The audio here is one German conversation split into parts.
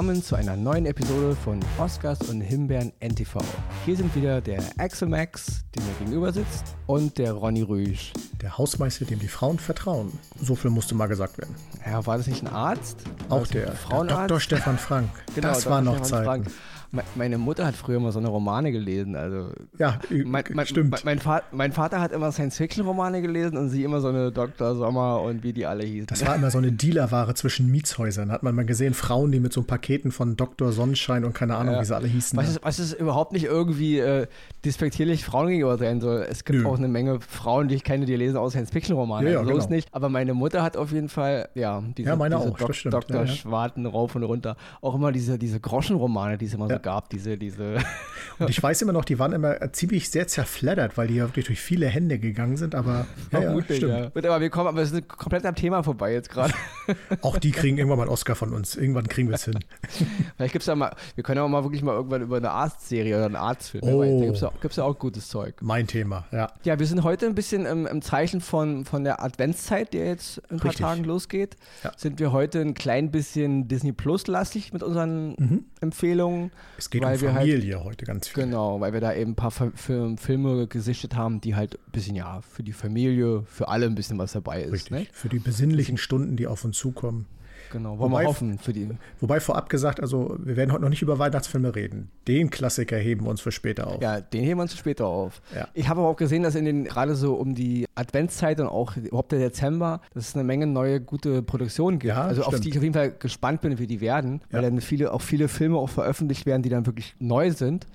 willkommen zu einer neuen Episode von Oscars und Himbeeren NTV. Hier sind wieder der Axel Max, der mir gegenüber sitzt, und der Ronny Rüsch. Der Hausmeister, dem die Frauen vertrauen. So viel musste mal gesagt werden. Ja, war das nicht ein Arzt? Auch der, der Dr. Stefan Frank. Genau, das Dr. war noch Stefan Zeit. Frank. Me- Meine Mutter hat früher mal so eine Romane gelesen. Also Ja, mein, mein, stimmt. Mein, Vater, mein Vater hat immer Science-Fiction-Romane gelesen und sie immer so eine Dr. Sommer und wie die alle hießen. Das war immer so eine Dealerware zwischen Mietshäusern. Hat man mal gesehen, Frauen, die mit so Paketen von Dr. Sonnenschein und keine Ahnung, Ja. wie sie alle hießen. Was ist, was ist überhaupt nicht irgendwie äh, despektierlich Frauen gegenüber sein soll. Es gibt Nö. auch eine Menge Frauen, die ich kenne, die lesen auch Science-Fiction-Romane. Ja, ja, also so genau. nicht. Aber meine Mutter hat auf jeden Fall, ja, diese, Ja, meine diese auch, stimmt. Dr. Ja, ja. Schwarten rauf und runter. Auch immer diese, diese Groschenromane, die es immer so gab. Diese, diese Und ich weiß immer noch, die waren immer ziemlich sehr zerfleddert, weil die ja wirklich durch viele Hände gegangen sind. Aber ja, ja, Vermutlich, stimmt. ja. Aber wir kommen, aber wir sind komplett am Thema vorbei jetzt gerade. Auch die kriegen irgendwann mal einen Oscar von uns. Irgendwann kriegen wir es hin. Vielleicht gibt es ja mal, wir können ja auch mal wirklich mal irgendwann über eine Arztserie oder einen Arztfilm. Oh. Da gibt es ja, gibt's ja auch gutes Zeug. Mein Thema, ja. Ja, wir sind heute ein bisschen im, im Zeichen von, von der Adventszeit, die jetzt in ein paar Richtig. Tagen losgeht. Ja. Sind wir heute ein klein bisschen Disney Plus-lastig mit unseren Empfehlungen. Es geht Weil um wir halt- Familie heute ganz viel. Genau, weil wir da eben ein paar Fi- Film, Filme gesichtet haben, die halt ein bisschen, ja, für die Familie, für alle ein bisschen was dabei ist. Richtig. Ne? Für die besinnlichen Stunden, die auf uns zukommen. Genau, wollen Wobei- wir hoffen für die. Wobei vorab gesagt, also wir werden heute noch nicht über Weihnachtsfilme reden. Den Klassiker heben wir uns für später auf. Ja, den heben wir uns später auf. Ja. Ich habe aber auch gesehen, dass in den gerade so um die Adventszeit und auch überhaupt der Dezember, dass es eine Menge neue gute Produktionen gibt. Ja, also auf stimmt. die ich auf jeden Fall gespannt bin, wie die werden, weil Ja. dann viele auch viele Filme auch veröffentlicht werden, die dann wirklich neu sind.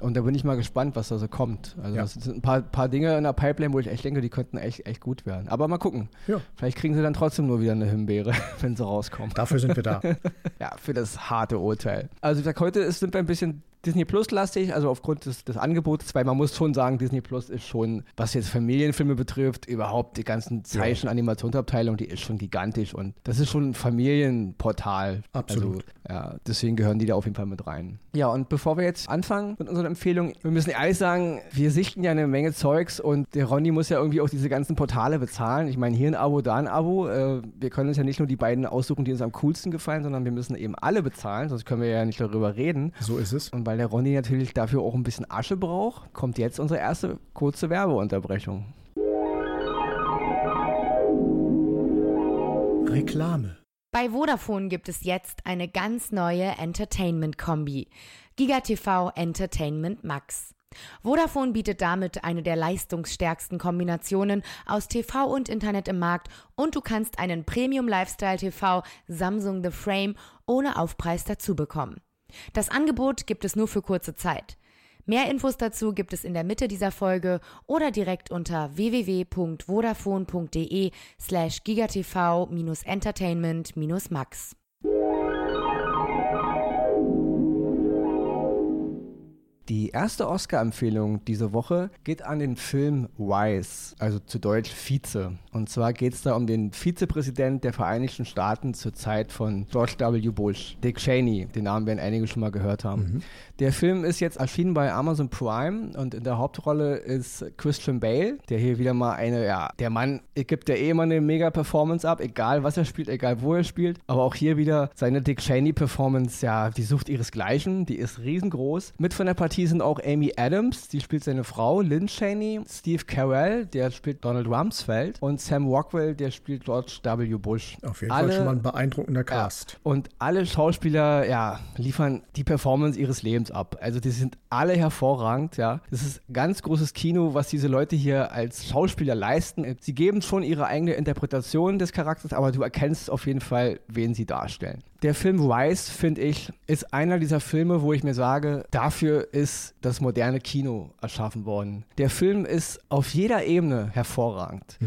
Und da bin ich mal gespannt, was da so kommt. Also Mhm. Ja. das sind ein paar, paar Dinge in der Pipeline, wo ich echt denke, die könnten echt echt gut werden. Aber mal gucken. Vielleicht kriegen sie dann trotzdem nur wieder eine Himbeere, wenn sie rauskommen. Dafür sind wir da. Ja, für das harte Urteil. Also wie gesagt, heute ist, sind wir ein bisschen Disney Plus lastig, also aufgrund des, des Angebots, weil man muss schon sagen, Disney Plus ist schon, was jetzt Familienfilme betrifft, überhaupt die ganzen Zeichen-Animationsabteilung, die ist schon gigantisch und das ist schon ein Familienportal. Absolut. Also, ja, deswegen gehören die da auf jeden Fall mit rein. Ja, und bevor wir jetzt anfangen mit unseren Empfehlungen, wir müssen ehrlich sagen, wir sichten ja eine Menge Zeugs und der Ronny muss ja irgendwie auch diese ganzen Portale bezahlen. Ich meine, hier ein Abo, da ein Abo. Äh, wir können uns ja nicht nur die beiden aussuchen, die uns am coolsten gefallen, sondern wir müssen eben alle bezahlen, sonst können wir ja nicht darüber reden. So ist es. Und weil der Ronny natürlich dafür auch ein bisschen Asche braucht, kommt jetzt unsere erste kurze Werbeunterbrechung. Reklame. Bei Vodafone gibt es jetzt eine ganz neue Entertainment-Kombi. GigaTV Entertainment Max. Vodafone bietet damit eine der leistungsstärksten Kombinationen aus TV und Internet im Markt und du kannst einen Premium Lifestyle TV Samsung The Frame ohne Aufpreis dazu bekommen. Das Angebot gibt es nur für kurze Zeit. Mehr Infos dazu gibt es in der Mitte dieser Folge oder direkt unter www.vodafone.de slash gigatv-entertainment-max. Die erste Oscar-Empfehlung diese Woche geht an den Film Wise, also zu Deutsch Vize. Und zwar geht es da um den Vizepräsident der Vereinigten Staaten zur Zeit von George W. Bush, Dick Cheney. Den Namen werden einige schon mal gehört haben. Der Film ist jetzt erschienen bei Amazon Prime und in der Hauptrolle ist Christian Bale, der hier wieder mal eine, ja, der Mann gibt ja eh immer eine mega Performance ab, egal was er spielt, egal wo er spielt. Aber auch hier wieder seine Dick Cheney-Performance, ja, die sucht ihresgleichen, die ist riesengroß. Mit von der Partie sind auch Amy Adams, die spielt seine Frau, Lynn Cheney, Steve Carell, der spielt Donald Rumsfeld und Sam Rockwell, der spielt George W. Bush. Auf jeden Alle- Fall schon mal ein beeindruckender Cast. ja. Und alle Schauspieler, ja, liefern die Performance ihres Lebens ab. Also die sind alle hervorragend, ja. Das ist ganz großes Kino, was diese Leute hier als Schauspieler leisten. Sie geben schon ihre eigene Interpretation des Charakters, aber du erkennst auf jeden Fall, wen sie darstellen. Der Film Rise, finde ich, ist einer dieser Filme, wo ich mir sage, dafür ist das moderne Kino erschaffen worden. Der Film ist auf jeder Ebene hervorragend.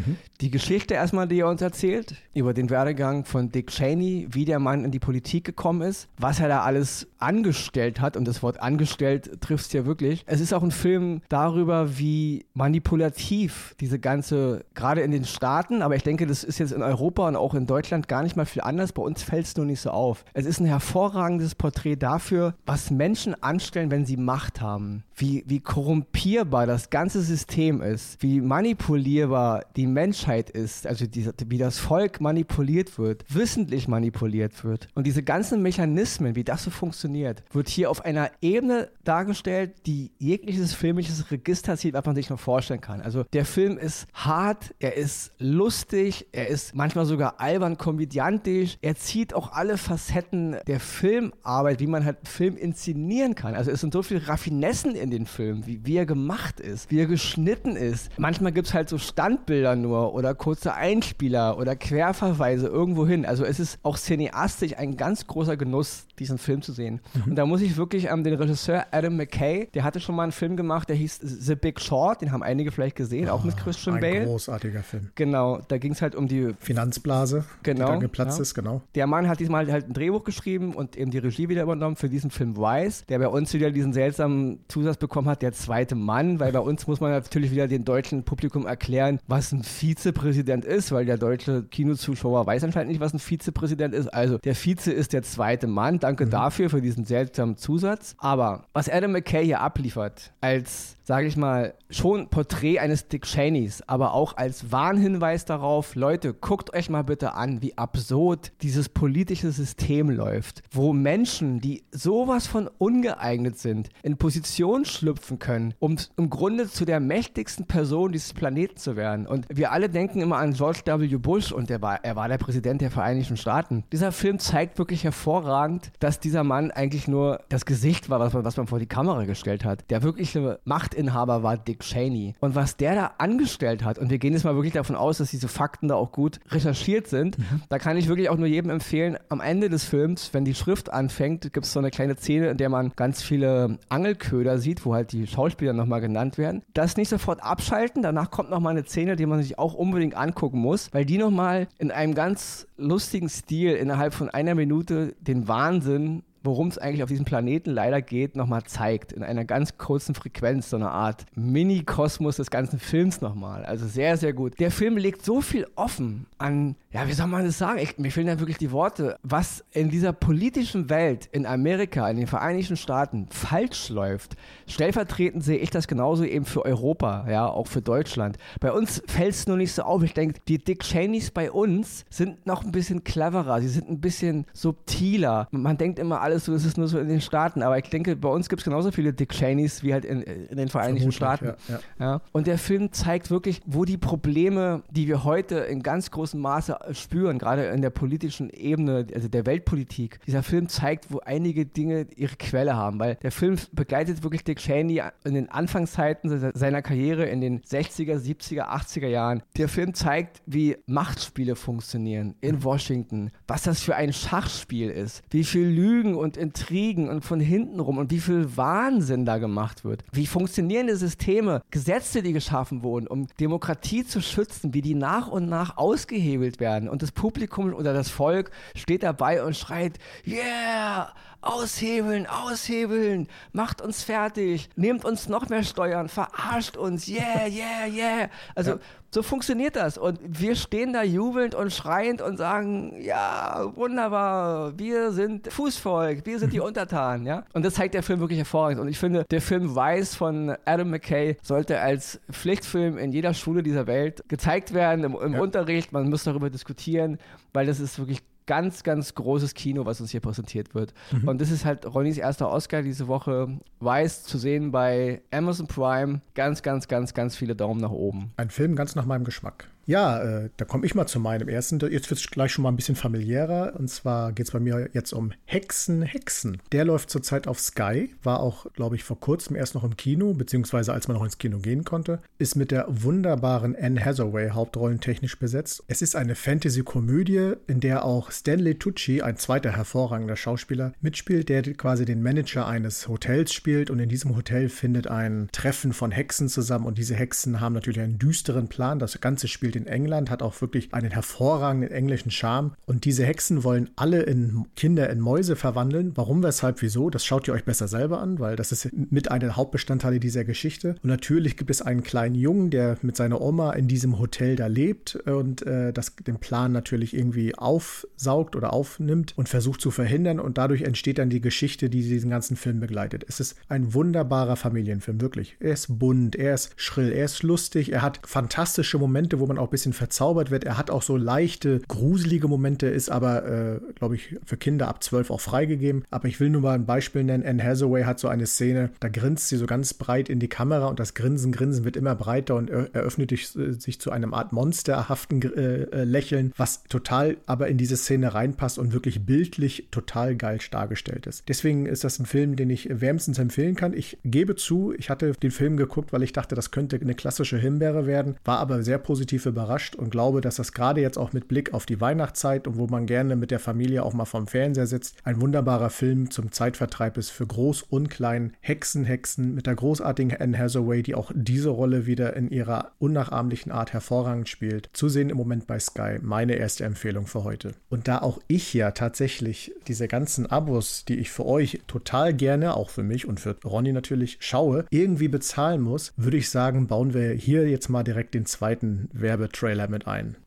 Die Geschichte erstmal, die er uns erzählt, über den Werdegang von Dick Cheney, wie der Mann in die Politik gekommen ist, was er da alles angestellt hat, und das Wort angestellt trifft es ja wirklich. Es ist auch ein Film darüber, wie manipulativ diese ganze, gerade in den Staaten, aber ich denke, das ist jetzt in Europa und auch in Deutschland gar nicht mal viel anders. Bei uns fällt es nur nicht so auf. Es ist ein hervorragendes Porträt dafür, was Menschen anstellen, wenn sie Macht gemacht haben, wie, wie korrumpierbar das ganze System ist, wie manipulierbar die Menschheit ist, also die, wie das Volk manipuliert wird, wissentlich manipuliert wird. Und diese ganzen Mechanismen, wie das so funktioniert, wird hier auf einer Ebene dargestellt, die jegliches filmisches Register zieht, was man sich noch vorstellen kann. Also der Film ist hart, er ist lustig, er ist manchmal sogar albern komödiantisch, er zieht auch alle Facetten der Filmarbeit, wie man halt Film inszenieren kann. Also es sind so viele Raffinessen in den Filmen, wie, wie er gemacht ist, wie er geschnitten ist. Manchmal gibt es halt so Standbilder nur oder kurze Einspieler oder Querverweise irgendwo hin. Also es ist auch cineastisch ein ganz großer Genuss, diesen Film zu sehen. Mhm. Und da muss ich wirklich ähm, den Regisseur Adam McKay, der hatte schon mal einen Film gemacht, der hieß The Big Short, den haben einige vielleicht gesehen, oh, auch mit Christian ein Bale. Ein großartiger Film. Genau, da ging es halt um die Finanzblase, genau, die da geplatzt ja. ist, genau. Der Mann hat diesmal halt ein Drehbuch geschrieben und eben die Regie wieder übernommen für diesen Film Wise, der bei uns wieder diesen seltsamen Zusatz bekommen hat, der zweite Mann, weil bei uns muss man natürlich wieder dem deutschen Publikum erklären, was ein Vizepräsident ist, weil der deutsche Kinozuschauer weiß anscheinend nicht, was ein Vizepräsident ist. Also der Vize ist der zweite Mann. Danke mhm. dafür, für diesen seltsamen Zusatz. Aber was Adam McKay hier abliefert, als sage ich mal, schon Porträt eines Dick Cheneys, aber auch als Warnhinweis darauf, Leute, guckt euch mal bitte an, wie absurd dieses politische System läuft, wo Menschen, die sowas von ungeeignet sind, in Position schlüpfen können, um im Grunde zu der mächtigsten Person dieses Planeten zu werden. Und wir alle denken immer an George W. Bush und er war, er war der Präsident der Vereinigten Staaten. Dieser Film zeigt wirklich hervorragend, dass dieser Mann eigentlich nur das Gesicht war, was man, was man vor die Kamera gestellt hat. Der wirkliche Macht Machtinhaber war Dick Cheney. Und was der da angestellt hat, und wir gehen jetzt mal wirklich davon aus, dass diese Fakten da auch gut recherchiert sind, mhm. da kann ich wirklich auch nur jedem empfehlen, am Ende des Films, wenn die Schrift anfängt, gibt es so eine kleine Szene, in der man ganz viele Angelköder sieht, wo halt die Schauspieler nochmal genannt werden. Das nicht sofort abschalten, danach kommt nochmal eine Szene, die man sich auch unbedingt angucken muss, weil die nochmal in einem ganz lustigen Stil innerhalb von einer Minute den Wahnsinn worum es eigentlich auf diesem Planeten leider geht, nochmal zeigt. In einer ganz kurzen Frequenz, so eine Art Mini-Kosmos des ganzen Films nochmal. Also sehr, sehr gut. Der Film legt so viel offen an, ja, wie soll man das sagen? Ich, mir fehlen da wirklich die Worte. Was in dieser politischen Welt in Amerika, in den Vereinigten Staaten falsch läuft. Stellvertretend sehe ich das genauso eben für Europa, ja, auch für Deutschland. Bei uns fällt es nur nicht so auf. Ich denke, die Dick Cheneys bei uns sind noch ein bisschen cleverer. Sie sind ein bisschen subtiler. Man denkt immer, alles so, es ist nur so in den Staaten. Aber ich denke, bei uns gibt es genauso viele Dick Cheneys wie halt in, in den Vereinigten Staaten. Ja, ja. Ja. Und der Film zeigt wirklich, wo die Probleme, die wir heute in ganz großem Maße spüren, gerade in der politischen Ebene, also der Weltpolitik, dieser Film zeigt, wo einige Dinge ihre Quelle haben. Weil der Film begleitet wirklich Dick Cheney in den Anfangszeiten seiner Karriere in den 60er, 70er, 80er Jahren. Der Film zeigt, wie Machtspiele funktionieren in Washington, was das für ein Schachspiel ist, wie viel Lügen und Intrigen und von hinten rum und wie viel Wahnsinn da gemacht wird. Wie funktionierende Systeme, Gesetze, die geschaffen wurden, um Demokratie zu schützen, wie die nach und nach ausgehebelt werden. Und das Publikum oder das Volk steht dabei und schreit, yeah, aushebeln, aushebeln, macht uns fertig, nehmt uns noch mehr Steuern, verarscht uns, yeah, yeah, yeah. Also ja. So funktioniert das. Und wir stehen da jubelnd und schreiend und sagen, ja, wunderbar, wir sind Fußvolk, wir sind die Untertanen, ja. Und das zeigt der Film wirklich hervorragend. Und ich finde, der Film Weiß von Adam McKay sollte als Pflichtfilm in jeder Schule dieser Welt gezeigt werden, im, im ja. Unterricht. Man muss darüber diskutieren, weil das ist wirklich ganz, ganz großes Kino, was uns hier präsentiert wird. Mhm. Und das ist halt Ronnys erster Oscar diese Woche. Weiß zu sehen bei Amazon Prime. Ganz, ganz, ganz, ganz viele Daumen nach oben. Ein Film ganz nach meinem Geschmack. Ja, äh, da komme ich mal zu meinem ersten. Jetzt wird es gleich schon mal ein bisschen familiärer. Und zwar geht es bei mir jetzt um Hexen, Hexen. Der läuft zurzeit auf Sky, war auch, glaube ich, vor kurzem erst noch im Kino, beziehungsweise als man noch ins Kino gehen konnte. Ist mit der wunderbaren Anne Hathaway hauptrollentechnisch besetzt. Es ist eine Fantasy-Komödie, in der auch Stanley Tucci, ein zweiter hervorragender Schauspieler, mitspielt, der quasi den Manager eines Hotels spielt. Und in diesem Hotel findet ein Treffen von Hexen zusammen. Und diese Hexen haben natürlich einen düsteren Plan. Das Ganze spielt in in England, hat auch wirklich einen hervorragenden englischen Charme. Und diese Hexen wollen alle in Kinder in Mäuse verwandeln. Warum, weshalb, wieso? Das schaut ihr euch besser selber an, weil das ist mit einer Hauptbestandteile dieser Geschichte. Und natürlich gibt es einen kleinen Jungen, der mit seiner Oma in diesem Hotel da lebt und äh, das den Plan natürlich irgendwie aufsaugt oder aufnimmt und versucht zu verhindern. Und dadurch entsteht dann die Geschichte, die diesen ganzen Film begleitet. Es ist ein wunderbarer Familienfilm, wirklich. Er ist bunt, er ist schrill, er ist lustig, er hat fantastische Momente, wo man auch ein bisschen verzaubert wird. Er hat auch so leichte, gruselige Momente, ist aber, äh, glaube ich, für Kinder ab 12 auch freigegeben. Aber ich will nur mal ein Beispiel nennen. Anne Hathaway hat so eine Szene, da grinst sie so ganz breit in die Kamera und das Grinsen, Grinsen wird immer breiter und eröffnet sich zu einem Art monsterhaften äh, äh, Lächeln, was total aber in diese Szene reinpasst und wirklich bildlich total geil dargestellt ist. Deswegen ist das ein Film, den ich wärmstens empfehlen kann. Ich gebe zu, ich hatte den Film geguckt, weil ich dachte, das könnte eine klassische Himbeere werden, war aber sehr positiv überrascht und glaube, dass das gerade jetzt auch mit Blick auf die Weihnachtszeit und wo man gerne mit der Familie auch mal vom Fernseher sitzt, ein wunderbarer Film zum Zeitvertreib ist für groß und klein. Hexen, Hexen mit der großartigen Anne Hathaway, die auch diese Rolle wieder in ihrer unnachahmlichen Art hervorragend spielt. Zu sehen im Moment bei Sky. Meine erste Empfehlung für heute. Und da auch ich ja tatsächlich diese ganzen Abos, die ich für euch total gerne, auch für mich und für Ronny natürlich, schaue, irgendwie bezahlen muss, würde ich sagen, bauen wir hier jetzt mal direkt den zweiten Werbetrailer mit ein.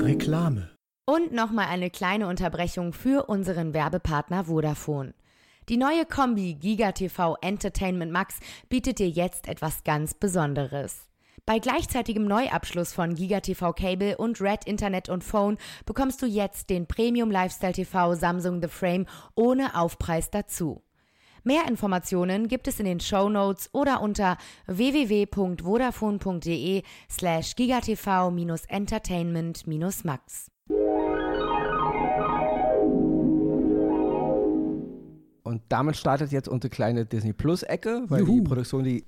Reklame. Und nochmal eine kleine Unterbrechung für unseren Werbepartner Vodafone. Die neue Kombi GigaTV Entertainment Max bietet dir jetzt etwas ganz Besonderes. Bei gleichzeitigem Neuabschluss von GigaTV Cable und Red Internet und Phone bekommst du jetzt den Premium Lifestyle TV Samsung The Frame ohne Aufpreis dazu. Mehr Informationen gibt es in den Show Notes oder unter www.vodafone.de slash gigatv-entertainment-max. Und damit startet jetzt unsere kleine Disney Plus Ecke, weil Juhu. die Produktion, die,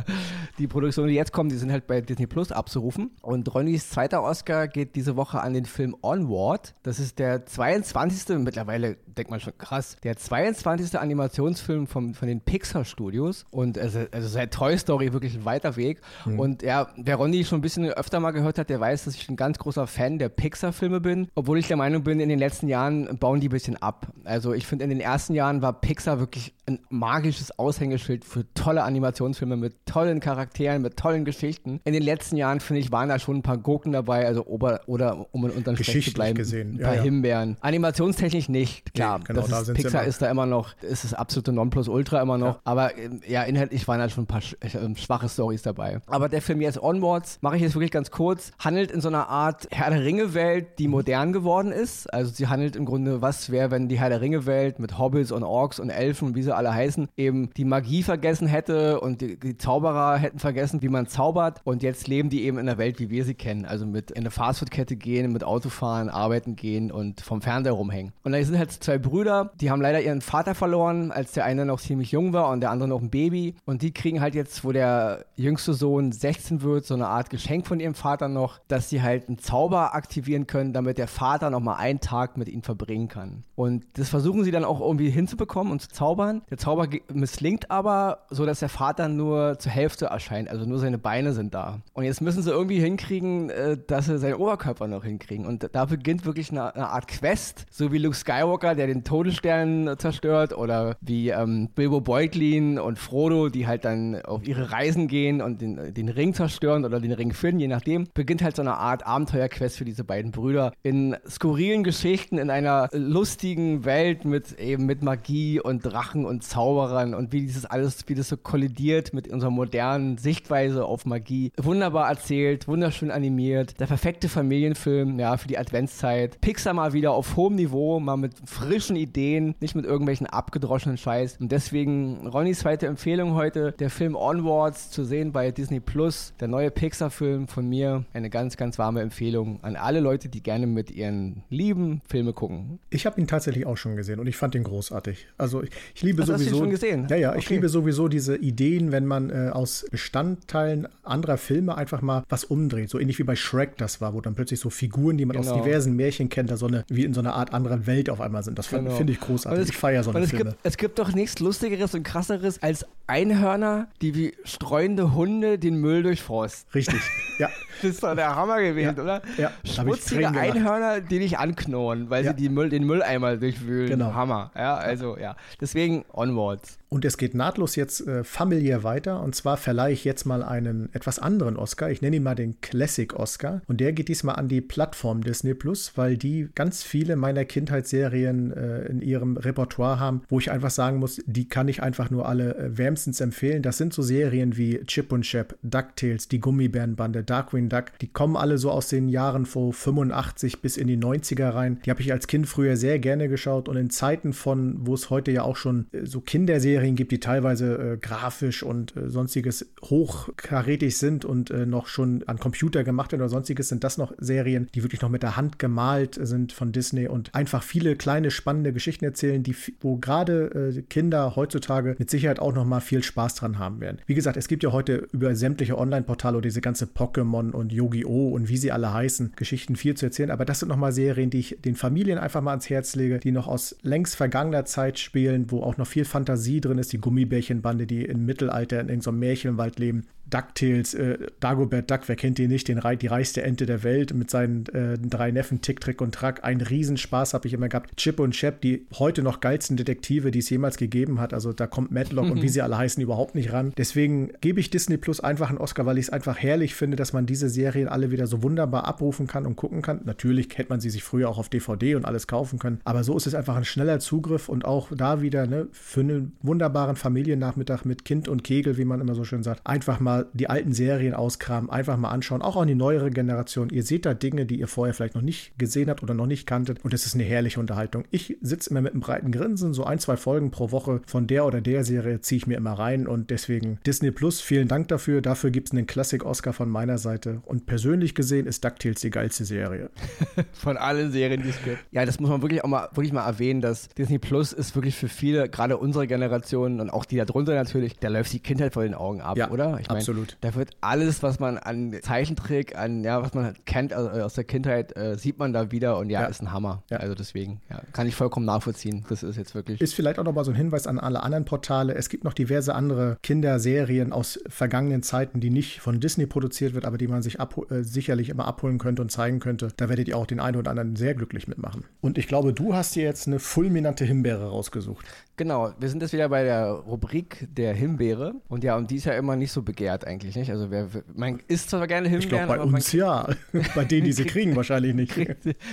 die Produktion, die jetzt kommen, die sind halt bei Disney Plus abzurufen. Und Ronnys zweiter Oscar geht diese Woche an den Film Onward. Das ist der 22. mittlerweile, denkt man schon krass, der 22. Animationsfilm vom, von den Pixar Studios. Und also, also seit Toy Story wirklich ein weiter Weg. Mhm. Und ja, wer Ronny schon ein bisschen öfter mal gehört hat, der weiß, dass ich ein ganz großer Fan der Pixar-Filme bin. Obwohl ich der Meinung bin, in den letzten Jahren bauen die ein bisschen ab. Also ich finde, in den ersten Jahren war Pixar wirklich ein magisches Aushängeschild für tolle Animationsfilme mit tollen Charakteren, mit tollen Geschichten. In den letzten Jahren, finde ich, waren da schon ein paar Gurken dabei, also Ober oder um in unseren Sprech zu bleiben, gesehen. ein paar ja, ja. Himbeeren. Animationstechnisch nicht, klar. Genau, das ist, Pixar ist da immer noch, ist das absolute Nonplusultra immer noch. Ja. Aber ähm, ja, inhaltlich waren halt schon ein paar äh, schwache Stories dabei. Aber der Film jetzt Onwards, mache ich jetzt wirklich ganz kurz, handelt in so einer Art Herr der Ringe-Welt, die modern geworden ist. Also sie handelt im Grunde, was wäre, wenn die Herr der Ringe-Welt mit Hobbits und Orks und Elfen und wie sie alle heißen, eben die Magie vergessen hätte und die, die, Zauberer hätten vergessen, wie man zaubert. Und jetzt leben die eben in der Welt, wie wir sie kennen. Also mit in eine Fastfood-Kette gehen, mit Autofahren, arbeiten gehen und vom Fernseher rumhängen. Und da sind halt zwei Brüder, die haben leider ihren Vater verloren, als der eine noch ziemlich jung war und der andere noch ein Baby. Und die kriegen halt jetzt, wo der jüngste Sohn 16 wird, so eine Art Geschenk von ihrem Vater noch, dass sie halt einen Zauber aktivieren können, damit der Vater noch mal einen Tag mit ihnen verbringen kann. Und das versuchen sie dann auch irgendwie hinzubekommen und zu zaubern. Der Zauber misslingt aber, so dass der Vater nur zur Hälfte erscheint, also nur seine Beine sind da. Und jetzt müssen sie irgendwie hinkriegen, äh, dass sie seinen Oberkörper noch hinkriegen. Und da beginnt wirklich eine, eine Art Quest, so wie Luke Skywalker, der den Todesstern zerstört, oder wie ähm, Bilbo Beutlin und Frodo, die halt dann auf ihre Reisen gehen und den, den Ring zerstören oder den Ring finden, je nachdem, beginnt halt so eine Art Abenteuerquest für diese beiden Brüder in skurrilen Geschichten, in einer lustigen Welt mit eben mit Magie und Drachen und Zauberern und wie dieses alles, wie das so kollidiert mit unserer modernen Sichtweise auf Magie. Wunderbar erzählt, wunderschön animiert. Der perfekte Familienfilm, ja, für die Adventszeit. Pixar mal wieder auf hohem Niveau, mal mit frischen Ideen, nicht mit irgendwelchen abgedroschenen Scheiß. Und deswegen Ronnys zweite Empfehlung heute, der Film Onwards zu sehen bei Disney Plus, der neue Pixar-Film von mir. Eine ganz, ganz warme Empfehlung an alle Leute, die gerne mit ihren Lieben Filme gucken. Ich habe ihn tatsächlich auch schon gesehen und ich fand ihn großartig. Also ich, ich liebe Ach, sowieso. Hast du schon gesehen? Ja, ja, okay. ich liebe sowieso diese Ideen, wenn man äh, aus Bestandteilen anderer Filme einfach mal was umdreht. So ähnlich wie bei Shrek das war, wo dann plötzlich so Figuren, die man genau. aus diversen Märchen kennt, da so eine, wie in so einer Art anderer Welt auf einmal sind. Das genau. finde ich großartig. Es, ich feiere so eine es Filme. Gibt, es gibt doch nichts Lustigeres und krasseres als Einhörner, die wie streuende Hunde den Müll durchforsten. Richtig, ja. das ist doch der Hammer gewesen, ja. oder? Ja. Schmutzige Einhörner, die dich anknurren, weil ja. sie Müll, den Mülleimer durchwühlen. Genau. Hammer. Ja, also ja. Deswegen onwards. Und es geht nahtlos jetzt äh, familiär weiter. Und zwar verleihe ich jetzt mal einen etwas anderen Oscar. Ich nenne ihn mal den Classic Oscar. Und der geht diesmal an die Plattform Disney Plus, weil die ganz viele meiner Kindheitsserien äh, in ihrem Repertoire haben, wo ich einfach sagen muss, die kann ich einfach nur alle äh, wärmstens empfehlen. Das sind so Serien wie Chip und Chap, DuckTales, die Gummibärenbande, Darkwing Duck. Die kommen alle so aus den Jahren vor 85 bis in die 90er rein. Die habe ich als Kind früher sehr gerne geschaut und in Zeiten von, wo es heute ja auch schon äh, so Kinderserien Serien gibt, die teilweise äh, grafisch und äh, sonstiges hochkarätig sind und äh, noch schon an Computer gemacht werden oder sonstiges, sind das noch Serien, die wirklich noch mit der Hand gemalt sind von Disney und einfach viele kleine spannende Geschichten erzählen, die wo gerade äh, Kinder heutzutage mit Sicherheit auch noch mal viel Spaß dran haben werden. Wie gesagt, es gibt ja heute über sämtliche Online-Portale diese ganze Pokémon und Yu-Gi-Oh! und wie sie alle heißen, Geschichten viel zu erzählen, aber das sind noch mal Serien, die ich den Familien einfach mal ans Herz lege, die noch aus längst vergangener Zeit spielen, wo auch noch viel Fantasie drin ist, die Gummibärchenbande, die im Mittelalter in irgendeinem Märchenwald leben. DuckTales, äh, Dagobert Duck, wer kennt den nicht, den, die reichste Ente der Welt mit seinen äh, drei Neffen Tick, Trick und Track. Ein Riesenspaß habe ich immer gehabt. Chip und Chap, die heute noch geilsten Detektive, die es jemals gegeben hat. Also da kommt Matlock mhm. und wie sie alle heißen überhaupt nicht ran. Deswegen gebe ich Disney Plus einfach einen Oscar, weil ich es einfach herrlich finde, dass man diese Serien alle wieder so wunderbar abrufen kann und gucken kann. Natürlich hätte man sie sich früher auch auf DVD und alles kaufen können. Aber so ist es einfach ein schneller Zugriff und auch da wieder ne, für einen wunderbaren Familiennachmittag mit Kind und Kegel, wie man immer so schön sagt, einfach mal die alten Serien auskramen, einfach mal anschauen, auch an die neuere Generation. Ihr seht da Dinge, die ihr vorher vielleicht noch nicht gesehen habt oder noch nicht kanntet und es ist eine herrliche Unterhaltung. Ich sitze immer mit einem breiten Grinsen, so ein, zwei Folgen pro Woche von der oder der Serie ziehe ich mir immer rein und deswegen Disney Plus, vielen Dank dafür. Dafür gibt es einen Classic-Oscar von meiner Seite und persönlich gesehen ist DuckTales die geilste Serie. von allen Serien, die es gibt. Ja, das muss man wirklich auch mal, wirklich mal erwähnen, dass Disney Plus ist wirklich für viele, gerade unsere Generation und auch die darunter natürlich, da läuft die Kindheit vor den Augen ab, ja, oder? Ich mein, absolut. Da wird alles, was man an Zeichentrick, an ja, was man halt kennt also aus der Kindheit, äh, sieht man da wieder und ja, ja. ist ein Hammer. Ja. Also deswegen, ja, kann ich vollkommen nachvollziehen. Das ist jetzt wirklich. Ist vielleicht auch nochmal so ein Hinweis an alle anderen Portale. Es gibt noch diverse andere Kinderserien aus vergangenen Zeiten, die nicht von Disney produziert wird, aber die man sich äh, sicherlich immer abholen könnte und zeigen könnte. Da werdet ihr auch den einen oder anderen sehr glücklich mitmachen. Und ich glaube, du hast dir jetzt eine fulminante Himbeere rausgesucht. Genau, wir sind jetzt wieder bei der Rubrik der Himbeere. Und ja, und die ist ja immer nicht so begehrt eigentlich, nicht? Also wer, man isst zwar gerne Himbeeren. Ich glaube, bei uns ja. bei denen, die sie kriegen, wahrscheinlich nicht.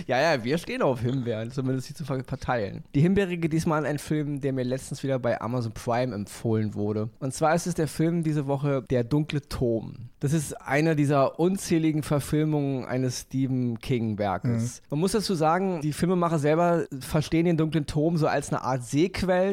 ja, ja, wir stehen auf Himbeeren, zumindest sie zu verteilen. Die Himbeerige diesmal ein Film, der mir letztens wieder bei Amazon Prime empfohlen wurde. Und zwar ist es der Film diese Woche Der dunkle Turm. Das ist einer dieser unzähligen Verfilmungen eines Stephen King-Werkes. Mhm. Man muss dazu sagen, die Filmemacher selber verstehen den dunklen Turm so als eine Art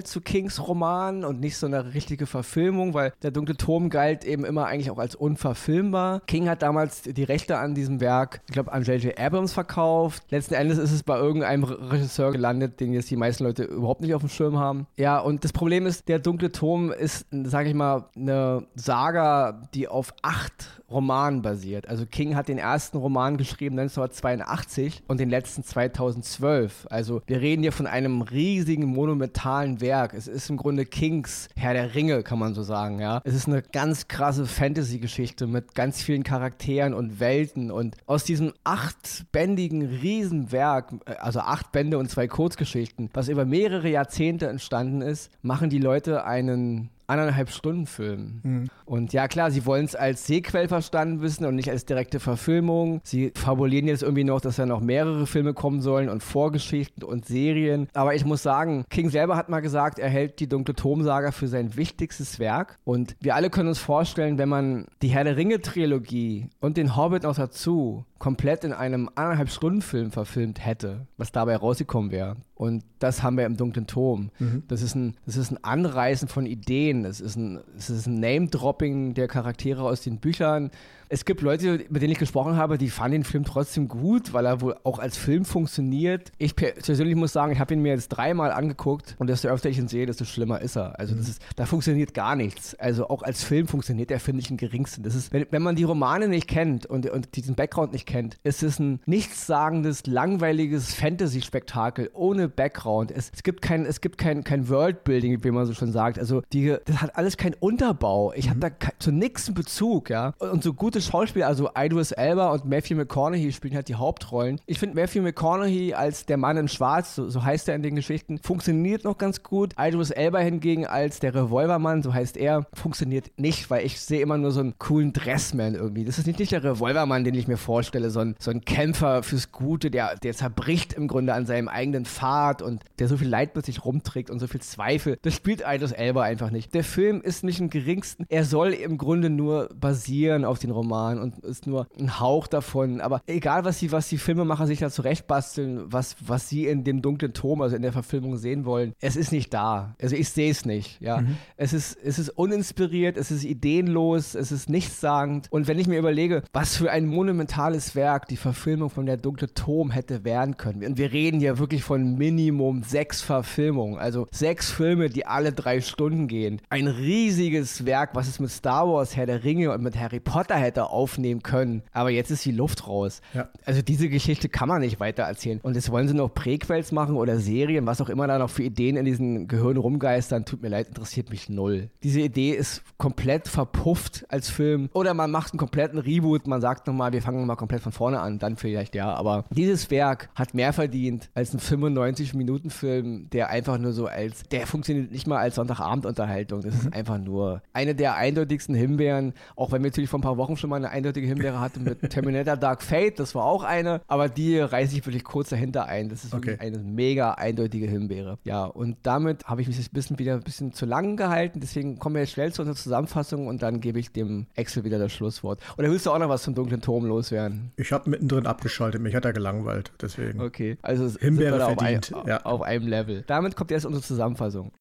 Zu Kings Roman und nicht so eine richtige Verfilmung, weil der dunkle Turm galt eben immer eigentlich auch als unverfilmbar. King hat damals die Rechte an diesem Werk, ich glaube, an J.J. Abrams verkauft. Letzten Endes ist es bei irgendeinem Regisseur gelandet, den jetzt die meisten Leute überhaupt nicht auf dem Schirm haben. Ja, und das Problem ist, der dunkle Turm ist, sage ich mal, eine Saga, die auf acht Romanen basiert. Also King hat den ersten Roman geschrieben 1982 und den letzten 2012. Also wir reden hier von einem riesigen monumentalen Werk Werk. Es ist im Grunde Kings Herr der Ringe, kann man so sagen, ja. Es ist eine ganz krasse Fantasy-Geschichte mit ganz vielen Charakteren und Welten und aus diesem achtbändigen Riesenwerk, äh, also acht Bände und zwei Kurzgeschichten, was über mehrere Jahrzehnte entstanden ist, machen die Leute einen anderthalb Stunden Film. Mhm. Und ja, klar, sie wollen es als Sequel verstanden wissen und nicht als direkte Verfilmung. Sie fabulieren jetzt irgendwie noch, dass da noch mehrere Filme kommen sollen und Vorgeschichten und Serien. Aber ich muss sagen, King selber hat mal gesagt, er hält die Dunkle Turmsaga für sein wichtigstes Werk. Und wir alle können uns vorstellen, wenn man die Herr der Ringe-Trilogie und den Hobbit noch dazu komplett in einem anderthalb Stunden Film verfilmt hätte, was dabei rausgekommen wäre. Und das haben wir im Dunklen Turm. Mhm. Das, ist ein, das ist ein Anreißen von Ideen, es ist ein, ist ein Name-Dropping der Charaktere aus den Büchern es gibt Leute, mit denen ich gesprochen habe, die fanden den Film trotzdem gut, weil er wohl auch als Film funktioniert. Ich persönlich muss sagen, ich habe ihn mir jetzt dreimal angeguckt und desto öfter ich ihn sehe, desto schlimmer ist er. Also das ist, da funktioniert gar nichts. Also auch als Film funktioniert er, finde ich, im geringsten. Das ist, wenn, wenn man die Romane nicht kennt und, und diesen Background nicht kennt, kennt. Es ist ein nichtssagendes, langweiliges Fantasy-Spektakel ohne Background. Es, es gibt kein, es gibt kein, kein Worldbuilding, wie man so schon sagt. Also die, das hat alles keinen Unterbau. Ich mhm. habe da zu nichts einen Bezug, ja. Und so gute Schauspieler, also Idris Elba und Matthew McConaughey spielen halt die Hauptrollen. Ich finde Matthew McConaughey als der Mann in Schwarz, so, so heißt er in den Geschichten, funktioniert noch ganz gut. Idris Elba hingegen als der Revolvermann, so heißt er, funktioniert nicht, weil ich sehe immer nur so einen coolen Dressman irgendwie. Das ist nicht, nicht der Revolvermann, den ich mir vorstelle, so ein, so ein Kämpfer fürs Gute, der, der zerbricht im Grunde an seinem eigenen Pfad und der so viel Leid mit sich rumträgt und so viel Zweifel. Das spielt Idris Elba einfach nicht. Der Film ist nicht im geringsten, er soll im Grunde nur basieren auf den Roman und ist nur ein Hauch davon. Aber egal, was die, was die Filmemacher sich da zurechtbasteln, was, was sie in dem dunklen Turm, also in der Verfilmung sehen wollen, es ist nicht da. Also ich sehe es nicht. Ja. Mhm. Es, ist, es ist uninspiriert, es ist ideenlos, es ist nichtssagend. Und wenn ich mir überlege, was für ein monumentales Werk die Verfilmung von der dunkle Turm hätte werden können. Und wir reden hier wirklich von Minimum sechs Verfilmungen. Also sechs Filme, die alle drei Stunden gehen. Ein riesiges Werk, was es mit Star Wars, Herr der Ringe und mit Harry Potter hätte aufnehmen können. Aber jetzt ist die Luft raus. Ja. Also diese Geschichte kann man nicht weiter erzählen. Und jetzt wollen sie noch Prequels machen oder Serien, was auch immer da noch für Ideen in diesen Gehirn rumgeistern. Tut mir leid, interessiert mich null. Diese Idee ist komplett verpufft als Film. Oder man macht einen kompletten Reboot. Man sagt nochmal, wir fangen nochmal komplett von vorne an. Dann vielleicht ja. Aber dieses Werk hat mehr verdient als ein 95-Minuten-Film, der einfach nur so als, der funktioniert nicht mal als Sonntagabendunterhaltung. Das ist mhm. einfach nur eine der eindeutigsten Himbeeren. Auch wenn wir natürlich vor ein paar Wochen schon mal eine eindeutige Himbeere hatten mit Terminator Dark Fate. Das war auch eine. Aber die reiße ich wirklich kurz dahinter ein. Das ist okay. eine mega eindeutige Himbeere. Ja, und damit habe ich mich ein bisschen wieder ein bisschen zu lang gehalten. Deswegen kommen wir jetzt schnell zu unserer Zusammenfassung und dann gebe ich dem Excel wieder das Schlusswort. Oder willst du auch noch was zum dunklen Turm loswerden? Ich habe mittendrin abgeschaltet. Mich hat er gelangweilt. Deswegen. Okay, also Himbeere verdient. Auf, ein, ja. auf einem Level. Damit kommt jetzt unsere Zusammenfassung.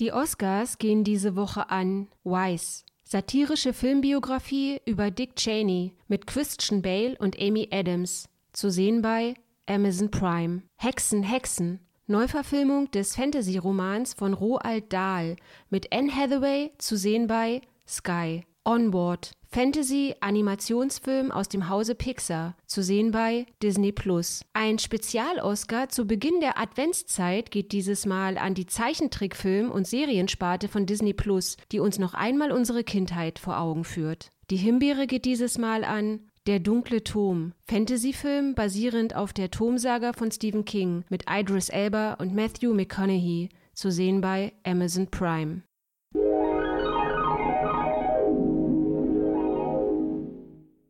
Die Oscars gehen diese Woche an Wise, satirische Filmbiografie über Dick Cheney mit Christian Bale und Amy Adams, zu sehen bei Amazon Prime. Hexen, Hexen, Neuverfilmung des Fantasy-Romans von Roald Dahl mit Anne Hathaway, zu sehen bei Sky. Onward, Fantasy-Animationsfilm aus dem Hause Pixar, zu sehen bei Disney Plus. Ein Spezial-Oscar zu Beginn der Adventszeit geht dieses Mal an die Zeichentrickfilm- und Seriensparte von Disney Plus, die uns noch einmal unsere Kindheit vor Augen führt. Die Himbeere geht dieses Mal an der dunkle Turm, Fantasyfilm basierend auf der Turmsaga von Stephen King mit Idris Elba und Matthew McConaughey, zu sehen bei Amazon Prime.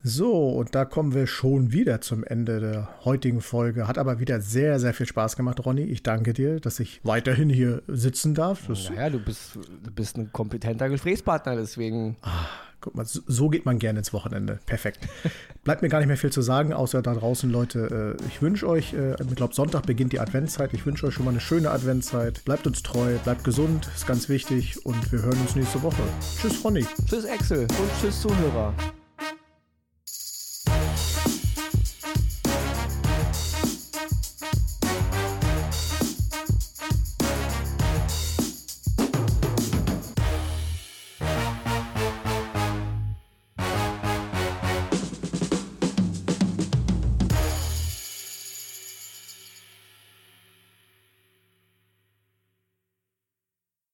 So, und da kommen wir schon wieder zum Ende der heutigen Folge. Hat aber wieder sehr, sehr viel Spaß gemacht, Ronny. Ich danke dir, dass ich weiterhin hier sitzen darf. Das naja, du bist, du bist ein kompetenter Gesprächspartner, deswegen. Ah, guck mal, so geht man gerne ins Wochenende. Perfekt. Bleibt mir gar nicht mehr viel zu sagen, außer da draußen, Leute. Äh, ich wünsche euch, äh, ich glaube, Sonntag beginnt die Adventszeit. Ich wünsche euch schon mal eine schöne Adventszeit. Bleibt uns treu, bleibt gesund, ist ganz wichtig. Und wir hören uns nächste Woche. Tschüss, Ronny. Tschüss, Axel. Und tschüss, Zuhörer.